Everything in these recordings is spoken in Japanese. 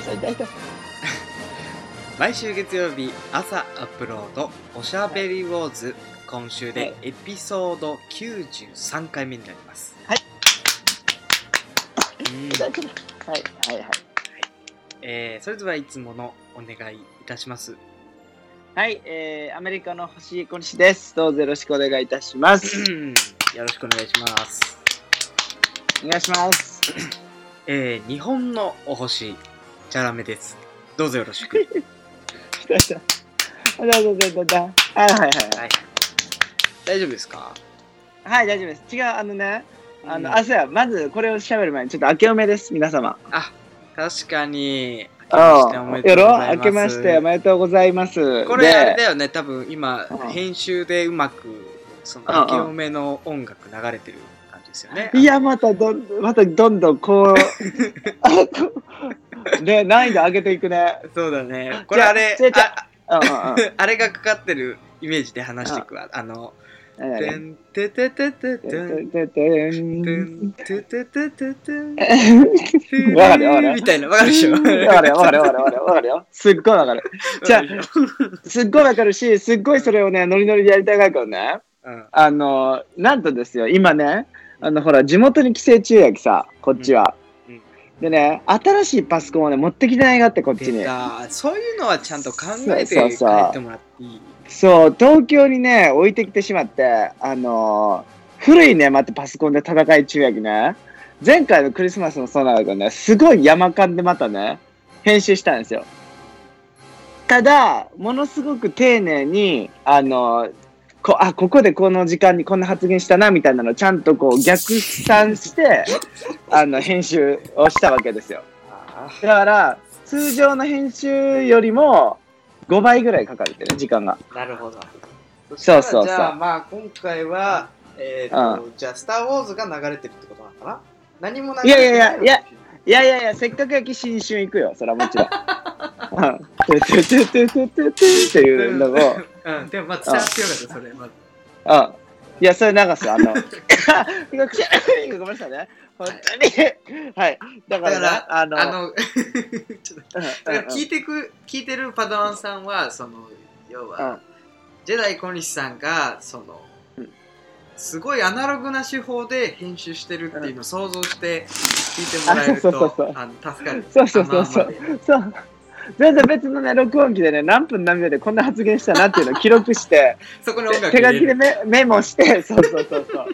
した。痛い。毎週月曜日朝アップロードおしゃべりウォーズ今週でエピソード93回目になりますはいうんはいはいはい。えーそれではいつものお願いいたしますはい、えー、アメリカの星小西です。どうぞよろしくお願いいたします。うんよろしくお願いしますお願いします。えー日本のお星チャラメですどうぞよろしく痛い痛い。あだだだだだ。はいはいはい。はい大丈夫ですか？はい、大丈夫です。違う、あのね、あの、うんあ、そうや、まずこれを喋る前に、ちょっと明けおめです、皆様。あ確かにあ明あ、よろ明けましておめめでとうございます。これあれだで、よね多分今うん編集でうまくその明けおめの音楽流れてる感じですよねいや、またどん、またどんどんこう、あこうね、難易度上げていくね。そうだねこれあれあうんうんうん。あれがかかってるイメージで話していくわあの「何々てんてててててんててててんんてててててん」わかるよわかるよみたいなわかるでしょわかるよ、わかるよ、わかるよ、わかるよ。すっごいわかる。じゃすっごいわかるし、すっごいそれをね、ノリノリでやりたいからね。うんあの、なんとですよ、今ね、あの、ほら、地元に帰省中やきさ、こっちは。でね、新しいパソコンをね、持ってきてないがって、こっちにそういうのはちゃんと考えて帰ってもらっていい？そう、東京にね、置いてきてしまって、あの古いね、またパソコンで戦い中やきね。前回のクリスマスもそうなんだけどね、すごい山間でまたね、編集したんですよ。ただ、ものすごく丁寧に、あのこあ、ここでこの時間にこんな発言したな、みたいなのをちゃんとこう逆算して、あの、編集をしたわけですよ。だから、通常の編集よりも5倍ぐらいかかるってね、時間が。なるほど。そうそうそうじゃあまあ今回は、えーとじゃあ「スター・ウォーズ」が流れてるってことなのかな？何も流れてないいやいやいやいやいやいやいや、せっかくやき新春行くよ、それはもちろん。うん。てててててててっていうのを、うん。うん、でもまあ伝わってよかったそれまずいや、それ流す。あの、ごめんなさいね。本当に。はい。だからあの、あの ちょっとうんだからうん聞いてく聞いてるパドワンさんはその要は、ジェダイ小西さんがその、うんすごいアナログな手法で編集してるっていうのを想像して聞いてもらえるとあの助かるそうそうそうそう。全然別のね、録音機でね、何分何秒でこんな発言したなっていうのを記録して、そこに音楽手書きでメメモして、そうそうそうそう。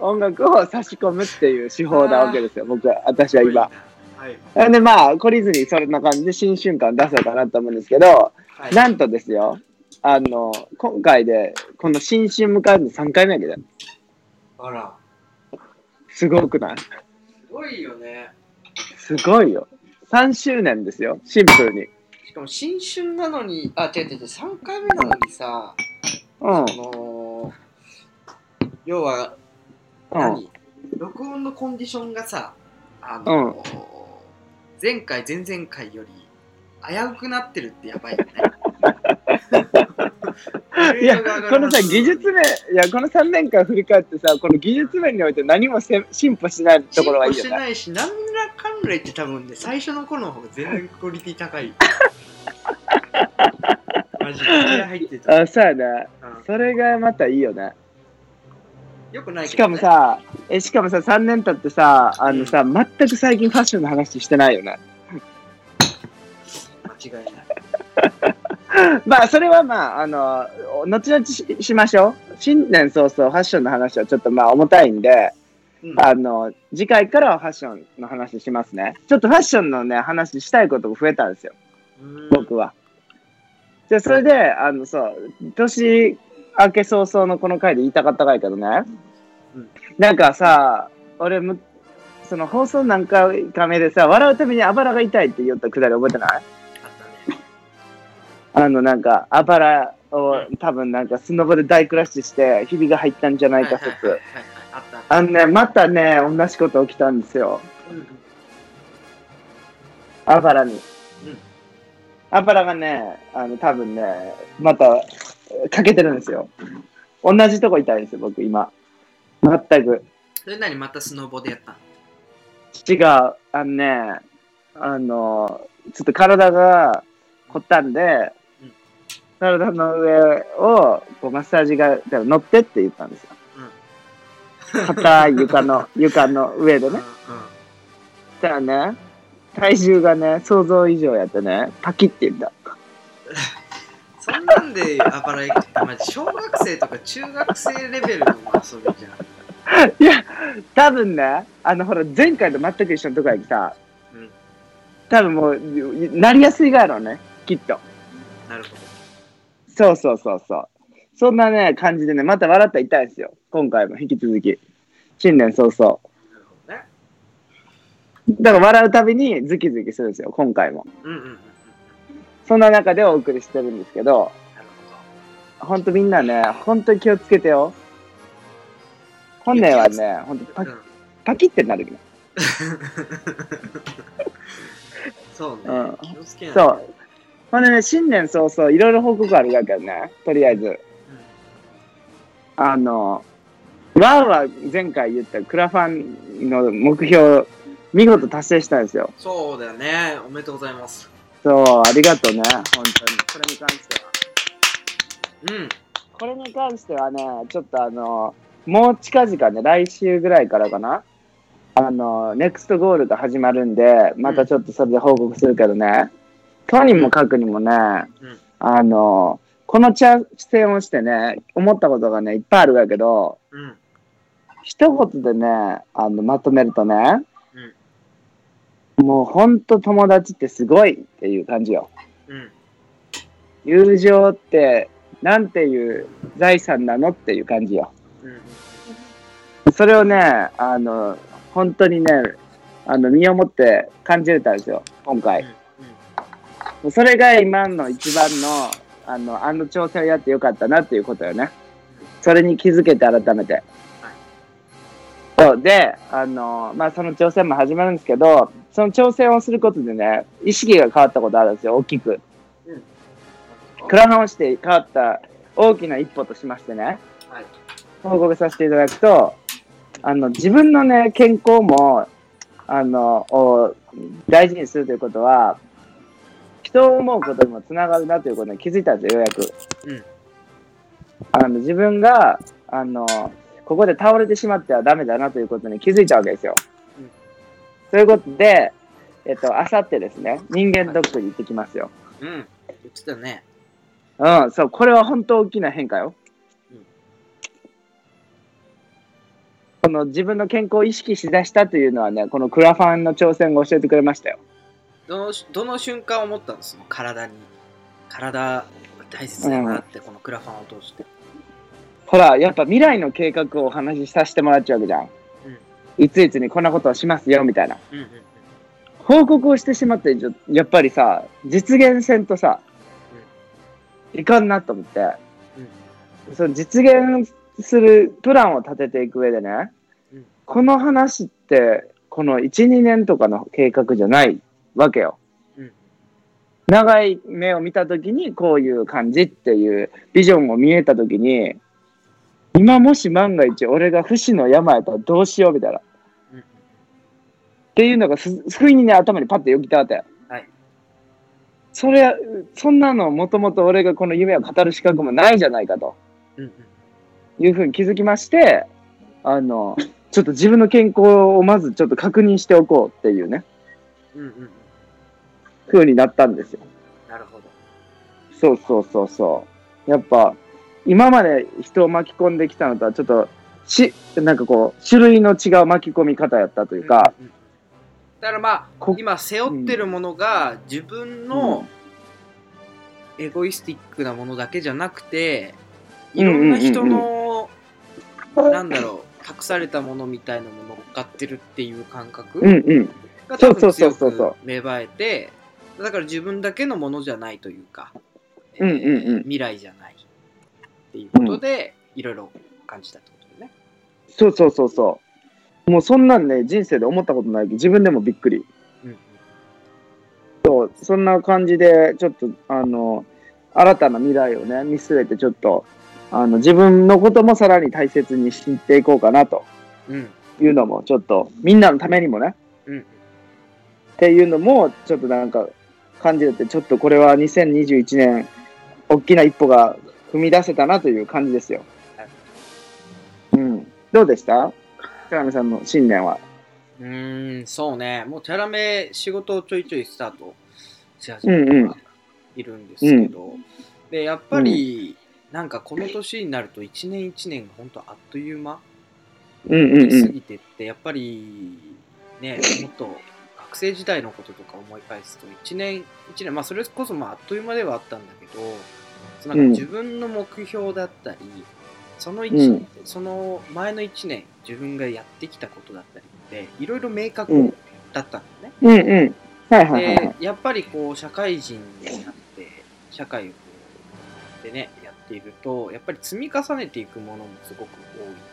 音楽を差し込むっていう手法なわけですよ、僕は、私は今。はい。でまあ、懲りずにそんな感じで新春感出そうかなと思うんですけど、はい。なんとですよ、あの、今回で、この新春迎えるの3回目やけど、あら。すごくない？すごいよね。すごいよ。3周年ですよ、シンプルに。しかも新春なのにあ違う違う違う3回目なのにさ、うん。あの要はうん。何、録音のコンディションがさあの、前回前々回より危うくなってるってやばいよね いや、このさ、技術面、いや、この3年間振り返ってさ、この技術面において何もせ進歩しないところがいい。進歩してないし何らかんら言って多分ね最初の頃の方が全然クオリティ高い マジで入ってた、あ、そうやね。うんそれがまたいいよね。よくないしけど、ね、かもさ、え、しかもさ、3年経ってさ、あのさ、全く最近ファッションの話してないよね。間違いない まあ、それはまあ、あの、後々ししましょう。新年早々ファッションの話はちょっとまあ重たいんで、うんあの、次回からはファッションの話しますね。ちょっとファッションのね、話したいことも増えたんですよ、うん僕は。じゃあ、それで、あの、そう、年明け早々のこの回で言いたかったかいけどね、うん。なんかさ、俺む、その放送何回か目でさ、笑うためにあばらが痛いって言ったくだり覚えてない？あの、なんか、あばらを多分なんかスノボで大クラッシュして、ひびが入ったんじゃないか説。あのね、またね、同じこと起きたんですよ。あばらに。うんあばらがね、あの、多分ね、また、かけてるんですよ。同じとこ痛いんですよ、僕、今。全く。それ何またスノボでやったの違う。あのね、あの、ちょっと体が凝ったんでうん、体の上をこうマッサージが乗ってって言ったんですよ。硬い床の、床の上でね。そしたらね、体重がね、想像以上やってね、パキって言った。そんなんであばら焼きってマジ小学生とか中学生レベルの遊びじゃん いや、多分ね、あの、ほら、前回と全く一緒のとこやきさ、うん多分もう、なりやすいがやろうね、きっと。なるほどそうそうそうそう。そんなね、感じでね、また笑ったら痛いんですよ。今回も引き続き。新年早々。だから笑うたびにズキズキするんですよ、今回も。うんうんうんうんそんな中でお送りしてるんですけど、ほほんとみんなね、ほんとに気をつけてよ。本年はね、ほんとパうんパキってなるよ。そうね、うん気をつけないそう。ほんでね、新年早々、いろいろ報告あるわけよね。とりあえず。あの、ワンは前回言ったクラファンの目標、見事達成したんですよ。そうだよねおめでとうございますそう、ありがとうね、本当に。これに関しては。うんこれに関してはね、ちょっとあの、もう近々ね、来週ぐらいからかな。あの、ネクストゴールが始まるんで、またちょっとそれで報告するけどね、とにもかくにもね、うんあの、この挑戦をしてね、思ったことがね、いっぱいあるわけど、うん一言でね、あの、まとめるとね、もうほんと友達ってすごいっていう感じよ。うん友情ってなんていう財産なのっていう感じよ。うんそれをね、あの、本当にね、あの、身をもって感じれたんですよ、今回。それが今の一番の、あの、あの挑戦をやってよかったなっていうことよね。それに気づけて改めて。そうで、あの、まあ、その挑戦も始まるんですけど、その挑戦をすることでね、意識が変わったことあるんですよ、大きく。クラファンをして変わった大きな一歩としましてね、はい報告させていただくと、あの、自分のね、健康も、あの、を大事にするということは、人を思うことにもつながるなということに気づいたんですよ、ようやく。うんあの、自分が、あの、ここで倒れてしまってはダメだなということに気づいたわけですよ。うんということで、えっと、あさってですね、人間ドックに行ってきますよ。うん言ってたねうん、そう、これは本当大きな変化よ。うんこの自分の健康を意識しだしたというのはね、このクラファンの挑戦が教えてくれましたよ。どのどの瞬間思ったんです体に体大切だなってこのクラファンを通してほら、やっぱ未来の計画をお話しさせてもらっちゃうわけじゃん。いついつにこんなことをしますよ、みたいな。うんうん報告をしてしまって、やっぱりさ、実現せんとさ、いかんなと思って、うん。その実現するプランを立てていく上でね、うん。この話って、この1、2年とかの計画じゃないわけよ。うん。長い目を見たときに、こういう感じっていうビジョンを見えたときに、今もし万が一俺が不死の山やったらどうしようみたいな。っうんていうのがす不意にね、頭にパッてよぎったわけ。はいそれ、そんなのもともと俺がこの夢を語る資格もないじゃないかと。うんうんいうふうに気づきまして、あの、ちょっと自分の健康をまずちょっと確認しておこうっていうね、うんうんうん風になったんですよ。なるほどそうそうそうそう。やっぱ、今まで人を巻き込んできたのとはちょっと、し、なんかこう、種類の違う巻き込み方やったというか、うんうんだからまあこ今背負ってるものが自分のエゴイスティックなものだけじゃなくていろんな人のなんだろう託されたものみたいなものを乗っかってるっていう感覚。が多分そうそ強うそうそうく芽生えてだから自分だけのものじゃないというか、うんうんうん未来じゃないっていうことで、いろいろ感じたってことでね。そうそうそうそう。もうそんなんね、人生で思ったことないけど、自分でもびっくり。うん。そう、そんな感じで、ちょっと、あの、新たな未来をね、見据えて、ちょっと、あの、自分のこともさらに大切にしていこうかなと。うん。いうのも、ちょっと、みんなのためにもね、うん。っていうのも、ちょっとなんか、感じれて、ちょっとこれは2021年、大きな一歩が踏み出せたなという感じですよ。はい。うん。どうでした？田辺さんの新年は。うーん、そうね。もうキャラメ仕事をちょいちょいスタートし始めてはいるんですけど、で、やっぱり、なんかこの年になると一年一年が本当あっという間うんうんうん。過ぎてって、やっぱりね、もっと学生時代のこととか思い返すと、一年一年、まあそれこそまああっという間ではあったんだけど、なんか自分の目標だったり、その一、うんその前の1年、自分がやってきたことだったりって、いろいろ明確だったんだよね。うんうん。はいはいはいはで、やっぱりこう、社会人になって、社会をでね、やっていると、やっぱり積み重ねていくものもすごく多い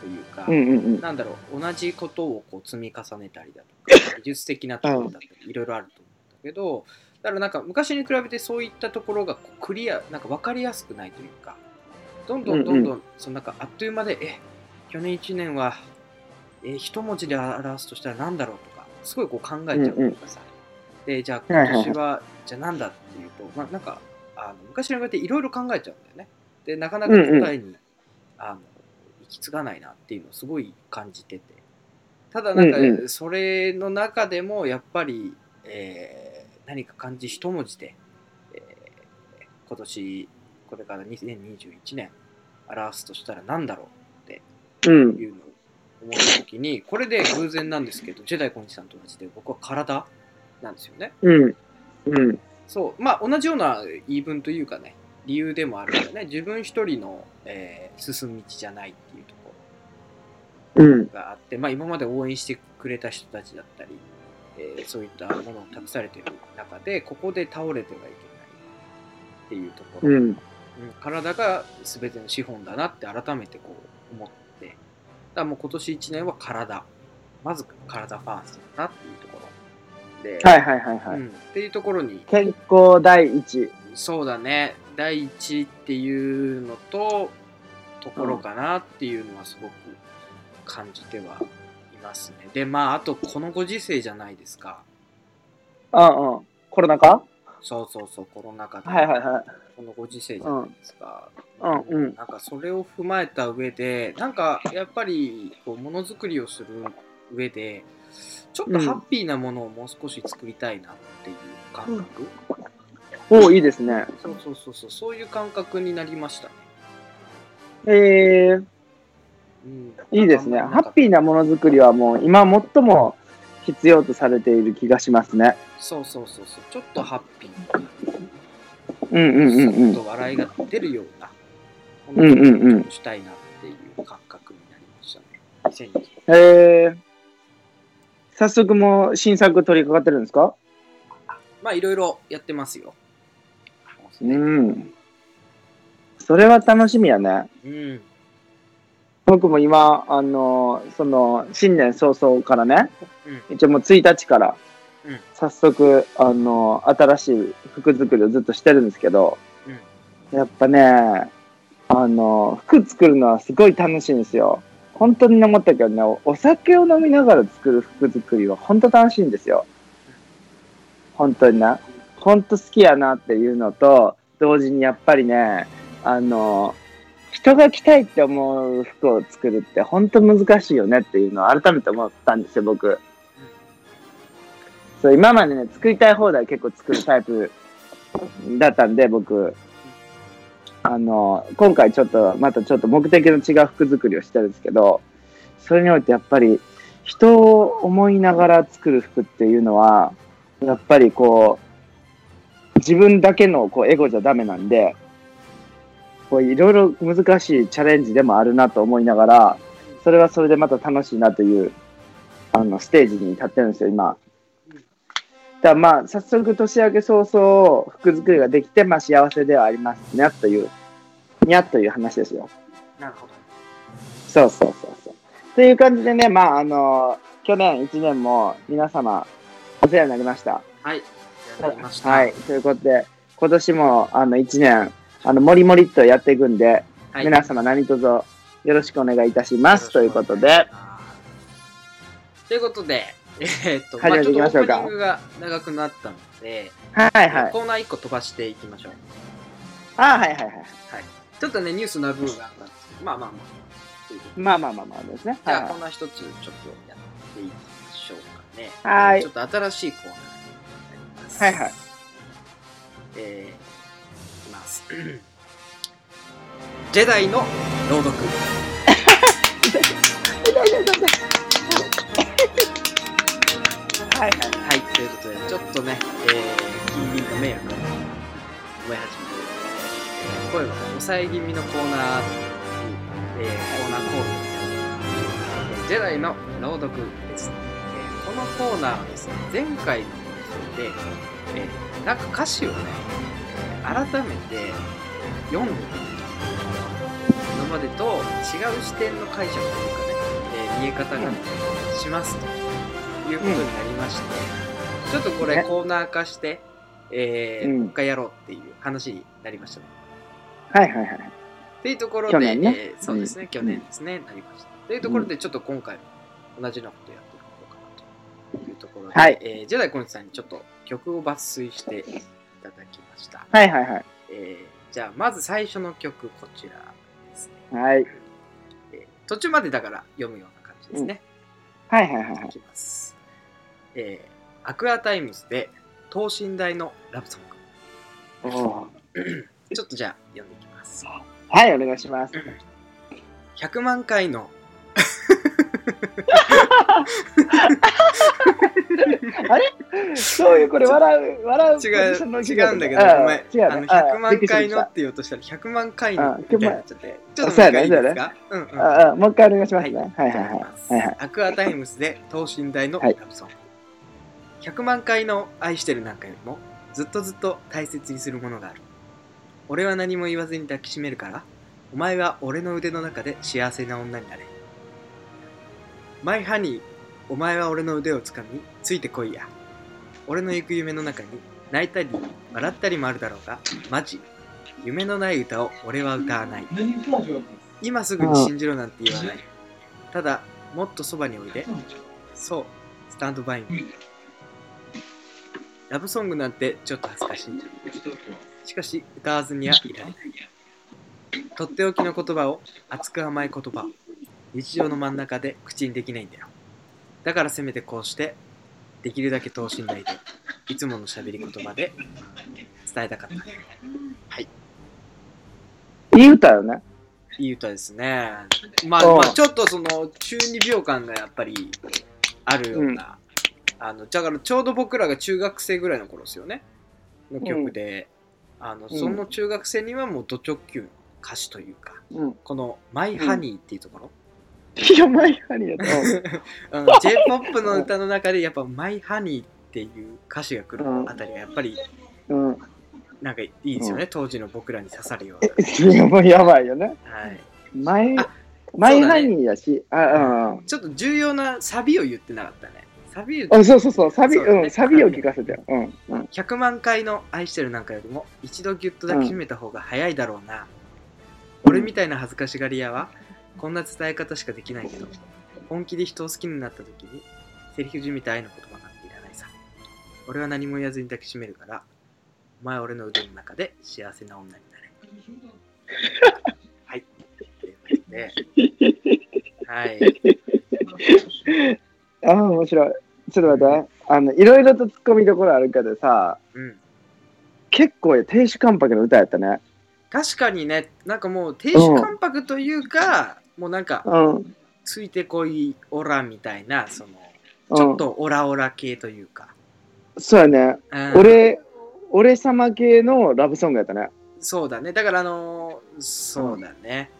というか、い。うんうんうん。なんだろう、同じことをこう積み重ねたりだとか、技術的なところだったり、いろいろあると思うんだけど、だからなんか昔に比べてそういったところがこうクリア、なんか分かりやすくないというか、どんどんどんどん、そのなんかあっという間で、え、去年1年は、え、一文字で表すとしたら何だろうとか、すごいこう考えちゃうというかさ、で、じゃあ今年は、じゃあ何だっていうと、まあなんか、あの昔に比べていろいろ考えちゃうんだよね。で、なかなか答えに、あの行き継がないなっていうのをすごい感じてて。ただなんか、それの中でもやっぱり、えー何か漢字一文字で、えー今年これから2021年表すとしたら何だろうんうっていうのを思った時にこれで偶然なんですけどジェダイ小西さんと同じで僕は体なんですよねうん。うん。そうまあ同じような言い分というかね理由でもあるんだよね自分一人の、えー進む道じゃないっていうところうん。があって、まあ、今まで応援してくれた人たちだったり、えーそういったものを託されている中でここで倒れてはいけないっていうところ、うん。うん体が全ての資本だなって改めてこう思ってだからもう今年1年は体まず体ファーストだなっていうところで、はいはいはいはい。うん、っていうところに健康第一。そうだね第一っていうのとところかなっていうのはすごく感じてはいますね。でまああとこのご時世じゃないですか。うんうん。コロナ禍そうそうそうコロナ禍で、はいはいはい。このご時世じゃないですか。うんうんなんかそれを踏まえた上でなんかやっぱりこうものづくりをする上でちょっとハッピーなものをもう少し作りたいなっていう感覚、おお、いいですね。そうそうそうそうそういう感覚になりましたね。えー、うん、いいですね。ハッピーなものづくりはもう今最も必要とされている気がしますね。そうそうそうそうちょっとハッピーうんうんうんうんちょっと笑いが出るようなうんうんうんしたいなっていう感覚になりましたね。2020えー、早速もう新作取り掛かってるんですか？まあいろいろやってますよ。うん。それは楽しみやね。うん。僕も今、あのその、新年早々からね、うん一応もう1日からうん、早速、あの新しい服作りをずっとしてるんですけど、やっぱね、あの服作るのはすごい楽しいんですよ。本当に思ったけどね、おお酒を飲みながら作る服作りは本当楽しいんですよ。本当にな。本当好きやなっていうのと、同時にやっぱりね、あの人が着たいって思う服を作るって本当難しいよねっていうのを改めて思ったんですよ、僕。そう、今までね、作りたい放題結構作るタイプだったんで、僕。あの、今回ちょっと、またちょっと目的の違う服作りをしてるんですけど、それにおいてやっぱり、人を思いながら作る服っていうのは、やっぱりこう、自分だけのこうエゴじゃダメなんで、こういろいろ難しいチャレンジでもあるなと思いながら、それはそれでまた楽しいなという、あの、ステージに立ってるんですよ、今。だからまあ、早速年明け早々、服作りができて、まあ幸せではありますね、という、にゃっという話ですよ。なるほど。そうそうそうそう。という感じでね、まあ、あの、去年1年も皆様、お世話になりました。はい。やりました。はい。ということで、今年も、あの、1年、あの、もりもりっとやっていくんで、はい。皆様何卒よろしくお願いいたします。ということで、。ということで、えーっと、始めていきましょうかちょっとオープニングが長くなったので、はいはい。コーナー1個飛ばしていきましょう。あはいはいはい。ちょっとね、ニュースの部分があったんですけど、まあまあまあ。まあまあまあまあですね。じゃあ、ーナー一つちょっとやっていきましょうかね。はいちょっと新しいコーナーになります。はいはい。えー、ます。ジェダイの朗読。はいはい。はい、ということで、ちょっとね、えー、近隣の迷惑を思い始めて、えー声が抑え気味のコーナーに、えー、コーナーコールえージェダイの朗読です。えーこのコーナーはですね、前回の放送で、えーなんか歌詞をね、改めて読んでみる今までと違う視点の解釈というかね、えー見え方がしますということになりまして、ちょっとこれねコーナー化して、えーうんもう一回やろうっていう話になりましたね。はいはいはい。っていうところで、ねえーそうですね、うん去年ですね、なりました。というところで、ちょっと今回も同じようなことやっていこうかなというところで、はいえージェダイコニさんにちょっと曲を抜粋していただきました。はいはいはい。えーじゃあ、まず最初の曲、こちらですね。はい。えー途中までだから読むような感じですね。はいはいはいはいい。きます。えーアクアタイムズで等身大のラブソング。お ちょっとじゃあ読んでいきます。ーはい、お願いします。100万回の そういう、これ、笑う、笑う違う違うんだけど、あごめん。違うねあのあ100万回のって言おうとしたら100万回のあみたいになっちゃって。ちょっともう一回いいですか？うんうん。ああもう一回お願いしますはいね。はいはいはい。アクアタイムズで等身大のラはいブソング。100万回の愛してるなんかよりもずっとずっと大切にするものがある。俺は何も言わずに抱きしめるから、お前は俺の腕の中で幸せな女になれ。マイハニー、お前は俺の腕をつかみ、ついてこいや。俺の行く夢の中に泣いたり笑ったりもあるだろうが、マジ。夢のない歌を俺は歌わない。今すぐに信じろなんて言わない。ただ、もっとそばにおいで。そう、スタンドバイミー。ラブソングなんてちょっと恥ずかしい。しかし、歌わずにはいられない。とっておきの言葉を、熱く甘い言葉を、日常の真ん中で口にできないんだよ。だからせめてこうして、できるだけ等身大で、いつもの喋り言葉で伝えたかった。いい歌よね。いい歌ですね。まあ、うんまあ、ちょっとその中二病感がやっぱりあるような、あのだからちょうど僕らが中学生ぐらいの頃ですよねの曲で、あのうんその中学生にはもうド直球の歌詞というか、うん。この「マイハニーっていうところ、いや、マイハニーやった。うん J−POP の歌の中でやっぱ「マイハニーっていう歌詞が来るあたりがやっぱりうん。うん。なんかいいですよね、当時の僕らに刺さるよういや、もうやばいよね。な、はい、マイあ、マイハニーやし、あ、うん。ちょっと重要なサビを言ってなかったねサビをあ、そうそうそう、サビ、そうだねうん、サビを聞かせてよ。うん。うん。100万回の愛してるなんかよりも一度ギュッと抱きしめた方が早いだろうな、俺みたいな恥ずかしがり屋はこんな伝え方しかできないけど本気で人を好きになった時にセリフじみた愛の言葉なんていらないさ。俺は何も言わずに抱きしめるからお前は俺の腕の中で幸せな女になれ。はい。ということで。はい。あ、面白い。ちょっと待って。あの、いろいろと突っ込みどころあるけどさ、うん。結構亭主関白の歌やったね。確かにね。なんかもう亭主関白というか、もうなんかうん。ついてこいオラみたいなそのうん。ちょっとオラオラ系というか、そうやね。うん。俺、俺様系のラブソングやったね。そうだね。だからあのーそうだね、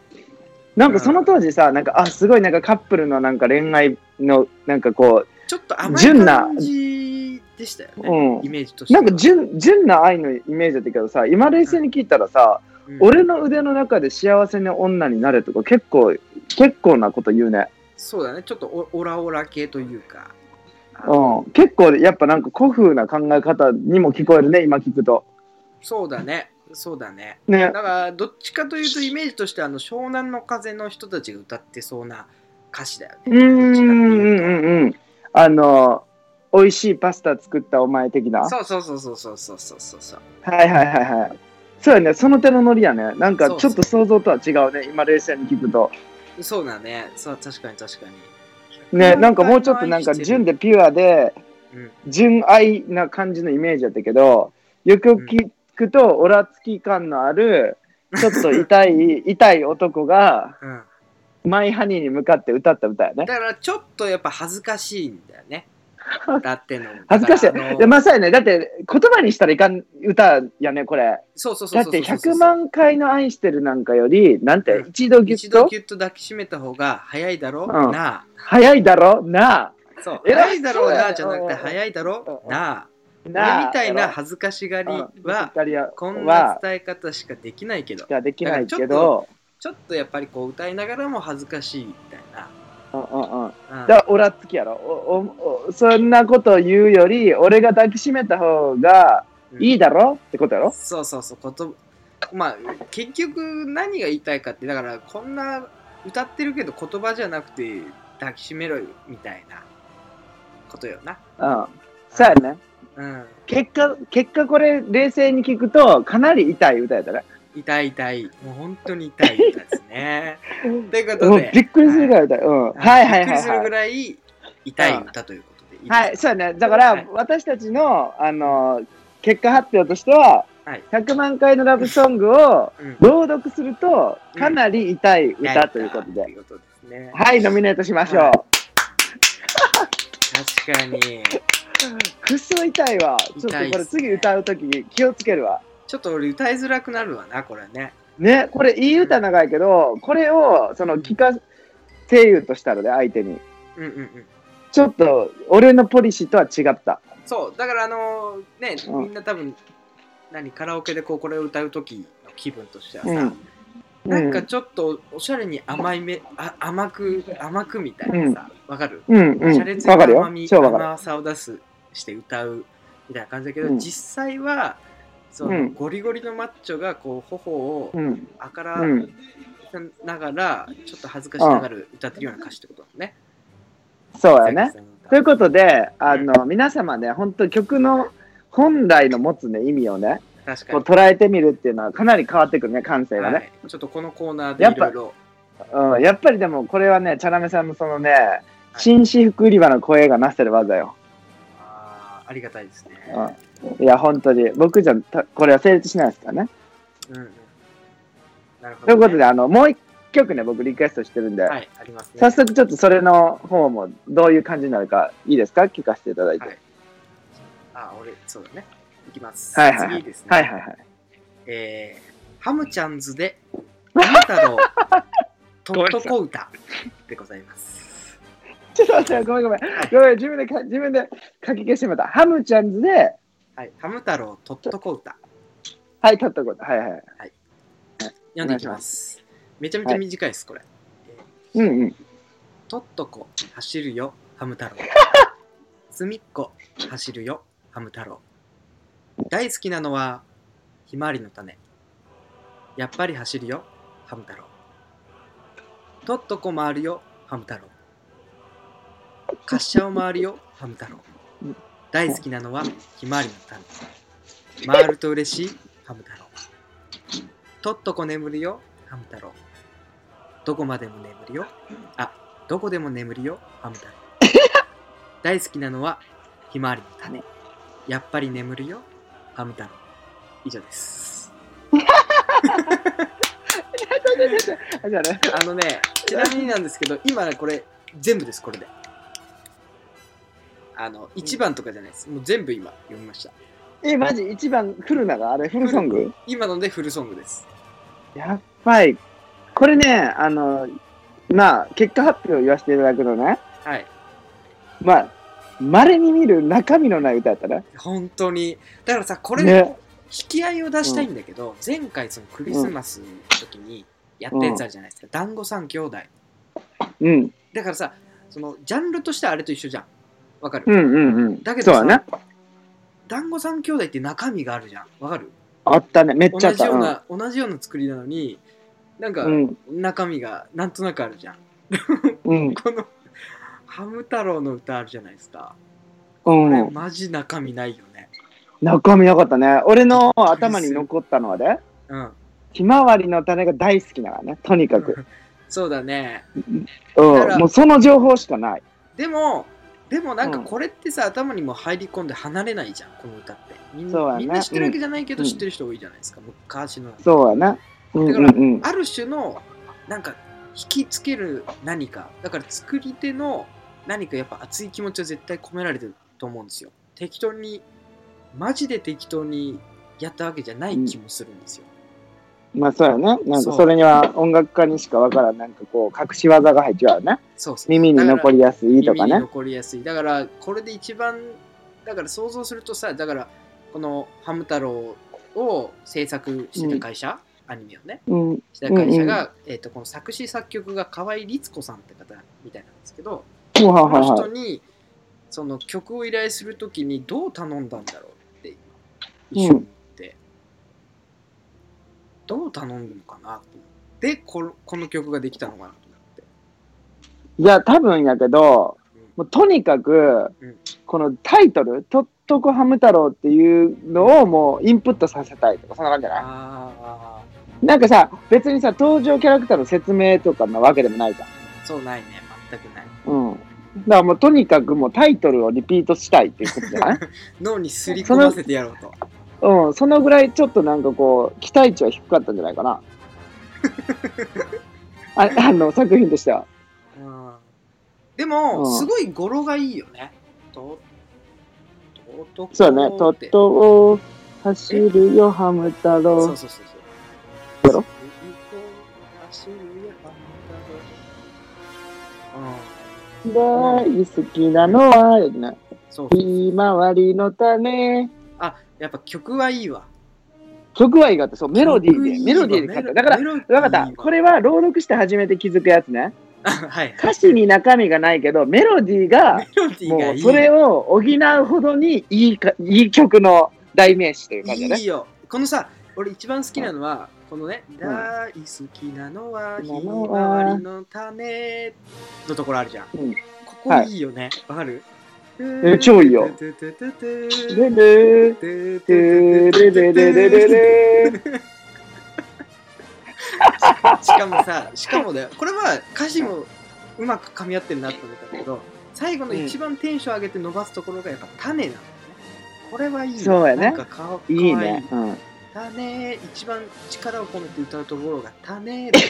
なんかその当時さ、なんか、あ、すごいなんかカップルのなんか恋愛の、なんかこちょっと甘い純な感じでしたよね、うん。イメージとしう、ては。なんか純、純な愛のイメージだったけどさ、今冷静に聞いたらさ、うん俺の腕の中で幸せな女になれとか結構、結構なこと言うね。そうだねちょっとオオラオラ系というかうん。結構やっぱなんか古風な考え方にも聞こえるね、今聞くと。そうだねそうだねねだ。からどっちかというとイメージとしてあの湘南の風の人たちが歌ってそうな歌詞だよねうんうんうんうんうん。あの、美味しいパスタ作ったお前的な。そうそうそうそうそうそうそうそうそう。はいはいはいはい。そうやね、その手のノリやね。なんかちょっと想像とは違うね、今冷静に聞くと。そうだね。そう、確かに確かに。ね、なんかもうちょっとなんか純でピュアで、うん。純愛な感じのイメージやったけど、よく聞くと、オラつき感のある、ちょっと痛い、痛い男が、うん。マイハニーに向かって歌った歌やね。だからちょっとやっぱ恥ずかしいんだよね。歌ってんの。恥ずかしい。いやまさやね。だって、言葉にしたらいかん歌やね、これ。そうそうそうだって、100万回の愛してるなんかより、なんて、うん一度ギュッと？一度ギュッと抱きしめた方が早いだろ？ううんな早いだろ？なあ。そう。偉い早いだろ？うなじゃなくてうん早いだろ？うなあ。あ。なみたいなや恥ずかしがりろは、こんなは伝え方しかできないけどし、かできないけど、ちょっとやっぱりこう歌いながらも恥ずかしいみたいな。うんうんだから、オラつきやろ。おおお。そんなこと言うより、俺が抱きしめた方がいいだろ？ってことやろ？そうそうそう。ことまあ結局何が言いたいかってだからこんな歌ってるけど言葉じゃなくて抱きしめろよみたいなことよな。うん。そうやね。うん。結果、結果これ冷静に聞くと、かなり痛い歌やったね。痛い痛いもう本当に痛い歌ですね ということうんでびっくりするぐらい痛い。うん。はいはいはいびっくりするぐはい。らい痛い歌ということでいいですかはい、そうやね。だから、はい私たちの、あの、結果発表としては、はい100万回のラブソングをうん朗読すると、かなり痛い歌ということで。はい、ノミネートしましょう。はい 確かにくっそ痛いわ。ちょっとこれ次歌うとき気をつけるわ。ちょっと俺歌いづらくなるわなこれねね、これいい歌長いけど、これを、その、聞か、声優としたらね、相手に。うんうんうんちょっと、俺のポリシーとは違った。そうだからあのねうんみんな多分何カラオケでこうこれを歌う時の気分としてはさ、うん。なんかちょっとおしゃれに甘いめあ甘く甘くみたいなさわ、かる？うん、うん。シャレつ甘。み。甘さを出すして歌うみたいな感じだけど、うん実際はその、うんゴリゴリのマッチョがこう頬をうん。あからうん。ながらちょっと恥ずかしながら歌ってるような歌詞ってことだね。そうやね。ということで、あの、皆様ね、本当曲の本来の持つね、意味をね、こう。捉えてみるっていうのはかなり変わってくるね、感性がはね。い、ちょっとこのコーナーでいろいろうん。やっぱりでも、これはね、チャラメさんのそのね、紳士服売り場の声がなせる技よ。あーありがたいですね。うん。いや、本当に。僕じゃ、たこれは成立しないですからね。うんうん。なるほど、ね。ということで、あの、もう一曲ね、僕リクエストしてるんで、はい、ありますね。早速ちょっとそれの方もどういう感じになるかいいですか？聞かせていただいて。はいあ、俺、そうだね。いきます。はいはいはい次ですね。はいはいはい。えー、ハムちゃんズで、ハム太郎、とっとこ歌でございます。ちょっと待って、ごめんごめん。ごめん、自分でか自分で書き消してまた。ハムちゃんズで、はい、ハム太郎、とっとこ歌。はい、取ったこと。はいはい。読んでいきます。めちゃめちゃ短いです、これ。うんうん。とっとこ走るよ、ハム太郎。すみっこ走るよ、ハム太郎。大好きなのは、ひまわりの種。やっぱり走るよ、ハム太郎。とっとこ回るよ、ハム太郎。滑車を回るよ、ハム太郎。大好きなのは、ひまわりの種。回ると嬉しい、ハム太郎。とっとこ眠るよ、ハム太郎。どこまでも眠るよ。あ、どこでも眠るよ、ハム太郎。大好きなのは、ひまわりの種。やっぱり眠るよ、ハム太郎。以上です。あのね、ちなみになんですけど、今これ、全部です、これで。あの、1番とかじゃないです。もう全部今、読みました。え、マジ？一番フルながあれ、フルソング？今のでフルソングです。やっぱり、これね、あの、まあ、結果発表を言わせていただくのね。はい。まあ、稀に見る中身のない歌やったね。本当に。だからさ、これ、ね。引き合いを出したいんだけど、前回そのクリスマスの時にやったやつあるじゃないですか、団子三兄弟うん。だからさそのジャンルとしてはあれと一緒じゃんわかる、うんうんうん。だけどさそうだね。団子三兄弟って中身があるじゃんわかる？あったね。めっちゃあった。同じような、同じような作りなのになんかうん。中身がなんとなくあるじゃんうん。このハム太郎の歌あるじゃないですかうんこれマジ中身ないよね。中身なかったね。俺の頭に残ったのはね、うん。ひまわりの種が大好きだからね、とにかく。そうだね。うん、だからもうその情報しかない。でも、でもなんかうんこれってさ、頭にも入り込んで離れないじゃん、この歌って。みんそうやねみんな知ってるわけじゃないけどうん知ってる人多いじゃないですか、昔の。そうやな。うんだからうんうん。ある種の、なんか、引きつける何か。だから作り手の何かやっぱ熱い気持ちは絶対込められてると思うんですよ。適当に、マジで適当にやったわけじゃない気もするんですよ。まあそうやね。なんかそれには音楽家にしかわからん、なんかこう、隠し技が入っちゃうよね。そうそう耳に残りやすいとか耳にね。残りやすいだからこれで一番だから想像するとさだからこの「ハム太郎」を制作してた会社、アニメをねうん。した会社が、えー、とこの作詞作曲が河合律子さんって方みたいなんですけどはいこの。人にその曲を依頼するときにどう頼んだんだろうって一緒に思って、どう頼んだのかなと思って。このこの曲ができたのかなと思って。いや、多分やけど、もうとにかくうん、このタイトル、とっとこハム太郎っていうのをもうインプットさせたいとか、そんな感じじゃな。いあなんかさ、別にさ、登場キャラクターの説明とかなわけでもないじゃん。あそうないね。全くない。うん。だからもうとにかくもうタイトルをリピートしたいっていうことじゃない？脳にすり込ませてやろうと。うん、そのぐらいちょっとなんかこう、期待値は低かったんじゃないかな。ああの、作品としては。でも、うんすごい語呂がいいよね。と、と、と、そうだね、とっってとを走るよ、ハム太そう郎そう。そうそう。やろ走るよん。大好きなのは、よね、そう。ひまわりの種。あ、やっぱ曲はいいわ。曲はいいがあって、そう、メロディーで、曲いいわメロディーで書いた。だから、メロディーわかった。これは朗読して初めて気づくやつね。あはい。歌詞に中身がないけど、メロディーが。もうそれを補うほどにいいかいい曲の代名詞という感じだね。いいよ。このさ、俺一番好きなのは、このね、ん大好きなのはひまわりの種のところあるじゃん。うんここいいよね。わ、かる？え超いいよ。トゥトゥトゥトルゥルトゥトゥルルルルルルしかもさ、しかもだよ。これは歌詞もうまく噛み合ってるなと思ったけど、最後の一番テンション上げて伸ばすところがやっぱ種なんだよね。これはいいよそうやねなんかかわいいね。うん。種一番力を込めて歌うところが種だ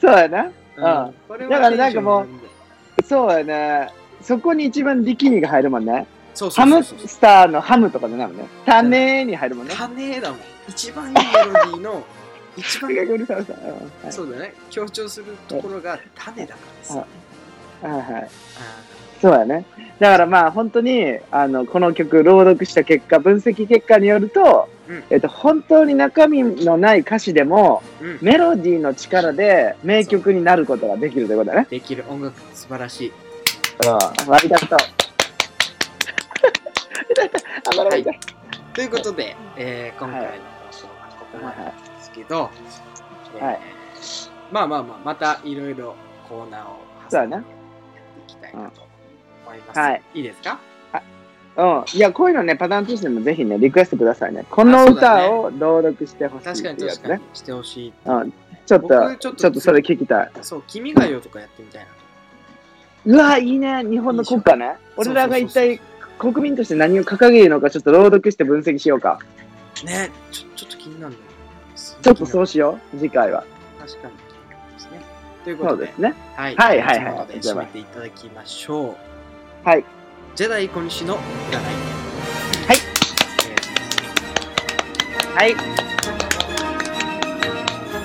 そうやな。うんこれはだからなんかもうそうやね。そこに一番力みが入るもんね。そうそハムうそうそうスターのハムとかでなるね。種に入るもんね。種だもん一番いいメロディーの一番うるさいうるさいうんはいそうだね強調するところが種だからさはいはい。あそうやね。だからまあ本当にあのこの曲朗読した結果、分析結果によると、うん。えっと、本当に中身のない歌詞でもーうん。メロディーの力で名曲になることができるということだね。できる音楽素晴らしい。うん。ありがとう。あはい。ということで、えー今回のはい放送はここまでなんですけど、えーはい。まあまあまあまたいろいろコーナーを挟んでやっていきたいなと思います、はい、いいですか？うん。いや、こういうのね、パターンとしてもぜひね、リクエストくださいね。この歌を朗読してほしい確かに確かに。してほしいうん。ちょっと、僕ちょっとちょっとそれ聞きたい。そう君が代とかやってみたいなうわ、いいね。日本の国歌ね。俺らが一体国民として何を掲げるのか、ちょっと朗読して分析しようか。ねちょちょっと気になるねちょっとそうしよう、次回は。確かに気になりますねということでそうですね。はいはいはいはい締めていただきましょうはい。ジェダイ小西の占いはいはい。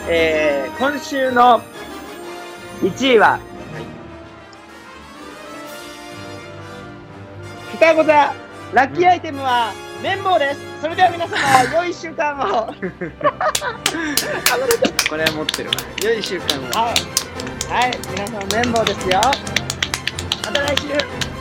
えー、今週の1位は、双子座ラッキーアイテムは綿棒です。それでは皆様、良い週間を。これは持ってるわ良い習慣をはい。はい、皆様綿棒ですよ。また来週。